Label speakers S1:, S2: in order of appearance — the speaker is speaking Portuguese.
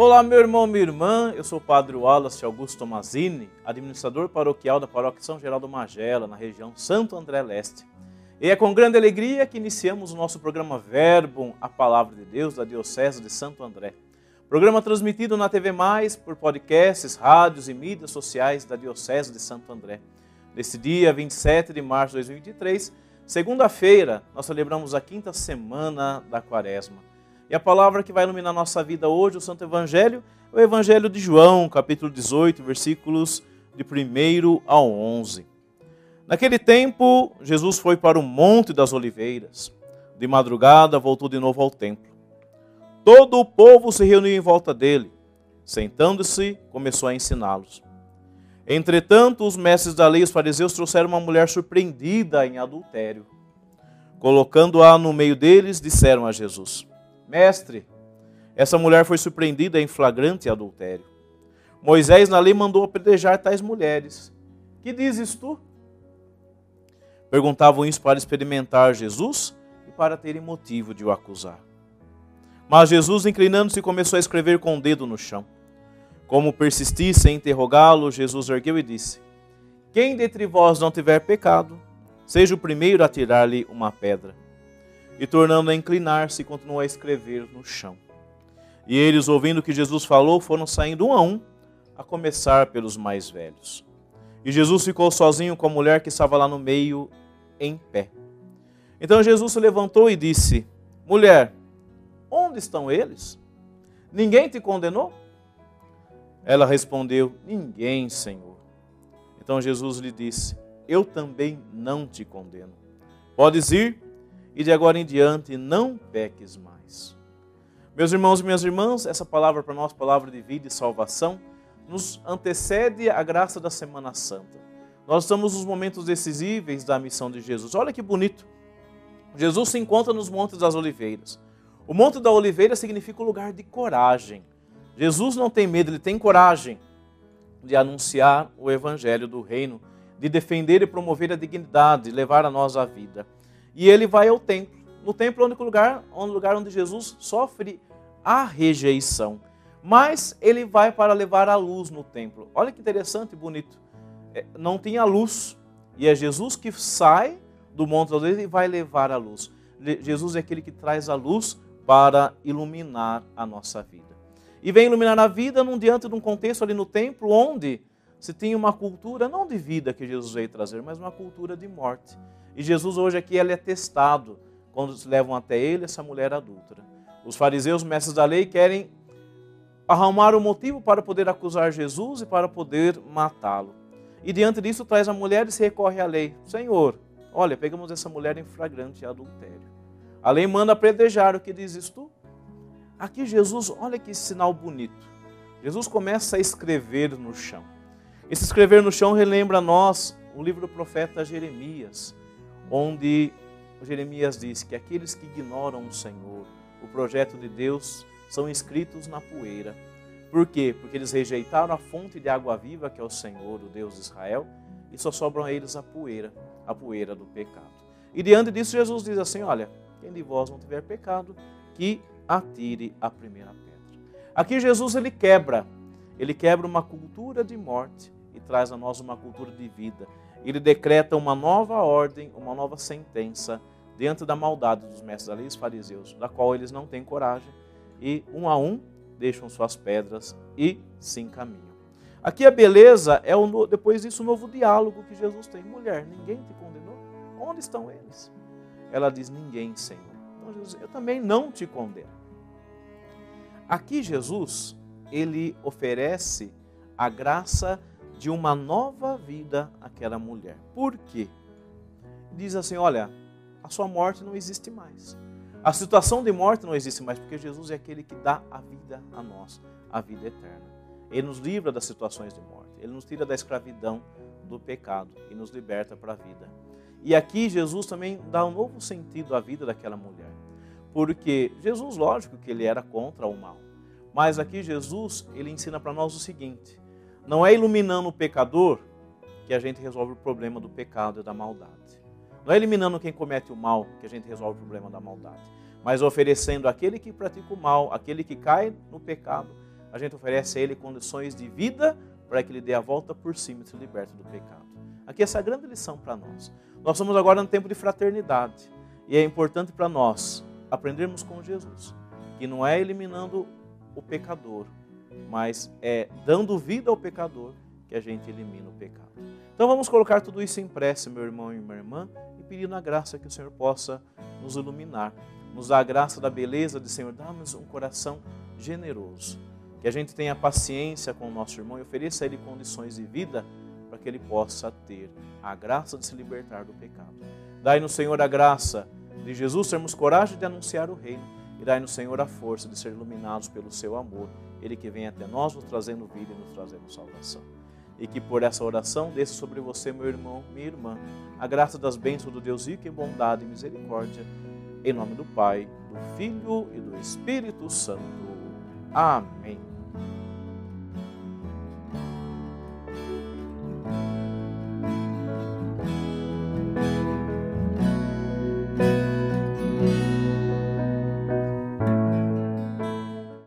S1: Olá, meu irmão, minha irmã. Eu sou o Padre Wallace Augusto Tomazini, administrador paroquial da Paróquia São Geraldo Magela, na região Santo André Leste. E é com grande alegria que iniciamos o nosso programa Verbo, a Palavra de Deus, da Diocese de Santo André. Programa transmitido na TV Mais, por podcasts, rádios e mídias sociais da Diocese de Santo André. Nesse dia 27 de março de 2023, segunda-feira, nós celebramos a quinta semana da Quaresma. E a palavra que vai iluminar nossa vida hoje, o Santo Evangelho, é o Evangelho de João, capítulo 18, versículos de 1 ao 11. Naquele tempo, Jesus foi para o Monte das Oliveiras. De madrugada, voltou de novo ao templo. Todo o povo se reuniu em volta dele. Sentando-se, começou a ensiná-los. Entretanto, os mestres da lei e os fariseus trouxeram uma mulher surpreendida em adultério. Colocando-a no meio deles, disseram a Jesus: Mestre, essa mulher foi surpreendida em flagrante adultério. Moisés na lei mandou apedrejar tais mulheres. Que dizes tu? Perguntavam isso para experimentar Jesus e para terem motivo de o acusar. Mas Jesus, inclinando-se, começou a escrever com o dedo no chão. Como persistisse em interrogá-lo, Jesus ergueu e disse: Quem dentre vós não tiver pecado, seja o primeiro a tirar-lhe uma pedra. E tornando a inclinar-se, continuou a escrever no chão. E eles, ouvindo o que Jesus falou, foram saindo um a um, a começar pelos mais velhos. E Jesus ficou sozinho com a mulher que estava lá no meio, em pé. Então Jesus se levantou e disse: Mulher, onde estão eles? Ninguém te condenou? Ela respondeu: Ninguém, Senhor. Então Jesus lhe disse: Eu também não te condeno. Podes ir e de agora em diante não peques mais. Meus irmãos e minhas irmãs, essa palavra para nós, palavra de vida e salvação, nos antecede a graça da Semana Santa. Nós estamos nos momentos decisivos da missão de Jesus. Olha que bonito. Jesus se encontra nos Montes das Oliveiras. O Monte da Oliveira significa o lugar de coragem. Jesus não tem medo, ele tem coragem de anunciar o evangelho do reino, de defender e promover a dignidade, levar a nós a vida. E ele vai ao templo. No templo é o único lugar, o lugar onde Jesus sofre a rejeição. Mas ele vai para levar a luz no templo. Olha que interessante e bonito. É, não tinha luz. E é Jesus que sai do Monte das Oliveiras e vai levar a luz. Jesus é aquele que traz a luz para iluminar a nossa vida. E vem iluminar a vida num diante de um contexto ali no templo onde se tinha uma cultura não de vida que Jesus veio trazer, mas uma cultura de morte. E Jesus hoje aqui ele é testado quando levam até ele essa mulher adúltera. Os fariseus, mestres da lei, querem arrumar o um motivo para poder acusar Jesus e para poder matá-lo. E diante disso traz a mulher e se recorre à lei. Senhor, olha, pegamos essa mulher em flagrante adultério. A lei manda predejar o que dizes tu? Aqui Jesus, olha que sinal bonito. Jesus começa a escrever no chão. Esse escrever no chão relembra a nós o livro do profeta Jeremias, onde Jeremias diz que aqueles que ignoram o Senhor, o projeto de Deus, são escritos na poeira. Por quê? Porque eles rejeitaram a fonte de água viva, que é o Senhor, o Deus de Israel, e só sobram a eles a poeira, a poeira do pecado. E diante disso, Jesus diz assim: Olha, quem de vós não tiver pecado, que atire a primeira pedra. Aqui Jesus ele quebra, ele quebra uma cultura de morte traz a nós uma cultura de vida ele decreta uma nova ordem, uma nova sentença diante da maldade dos mestres da lei e fariseus, da qual eles não têm coragem e um a um deixam suas pedras e se encaminham. Aqui a beleza é o, depois disso o novo diálogo que Jesus tem. Mulher, ninguém te condenou? Onde estão eles? Ela diz: Ninguém, Senhor. Então Jesus, eu também não te condeno. Aqui Jesus, ele oferece a graça de uma nova vida àquela mulher. Por quê? Diz assim: olha, a sua morte não existe mais. A situação de morte não existe mais, porque Jesus é aquele que dá a vida a nós, a vida eterna. Ele nos livra das situações de morte, ele nos tira da escravidão, do pecado e nos liberta para a vida. E aqui Jesus também dá um novo sentido à vida daquela mulher. Porque Jesus, lógico que ele era contra o mal, mas aqui Jesus, ele ensina para nós o seguinte: não é iluminando o pecador que a gente resolve o problema do pecado e da maldade. Não é eliminando quem comete o mal que a gente resolve o problema da maldade. Mas oferecendo aquele que pratica o mal, aquele que cai no pecado, a gente oferece a Ele condições de vida para que Ele dê a volta por cima e se liberte do pecado. Aqui essa é a grande lição para nós. Nós estamos agora no tempo de fraternidade e é importante para nós aprendermos com Jesus que não é eliminando o pecador, mas é dando vida ao pecador que a gente elimina o pecado. Então vamos colocar tudo isso em prece, meu irmão e minha irmã, e pedir a graça que o Senhor possa nos iluminar, nos dar a graça da beleza de Senhor, dá-nos um coração generoso, que a gente tenha paciência com o nosso irmão e ofereça a ele condições de vida para que ele possa ter a graça de se libertar do pecado. Dai-nos, Senhor, a graça de Jesus termos coragem de anunciar o reino e dai-nos, Senhor, a força de ser iluminados pelo seu amor, ele que vem até nós nos trazendo vida e nos trazendo salvação e que por essa oração desça sobre você, meu irmão, minha irmã, a graça das bênçãos do Deus rico em bondade e misericórdia, em nome do Pai, do Filho e do Espírito Santo. Amém.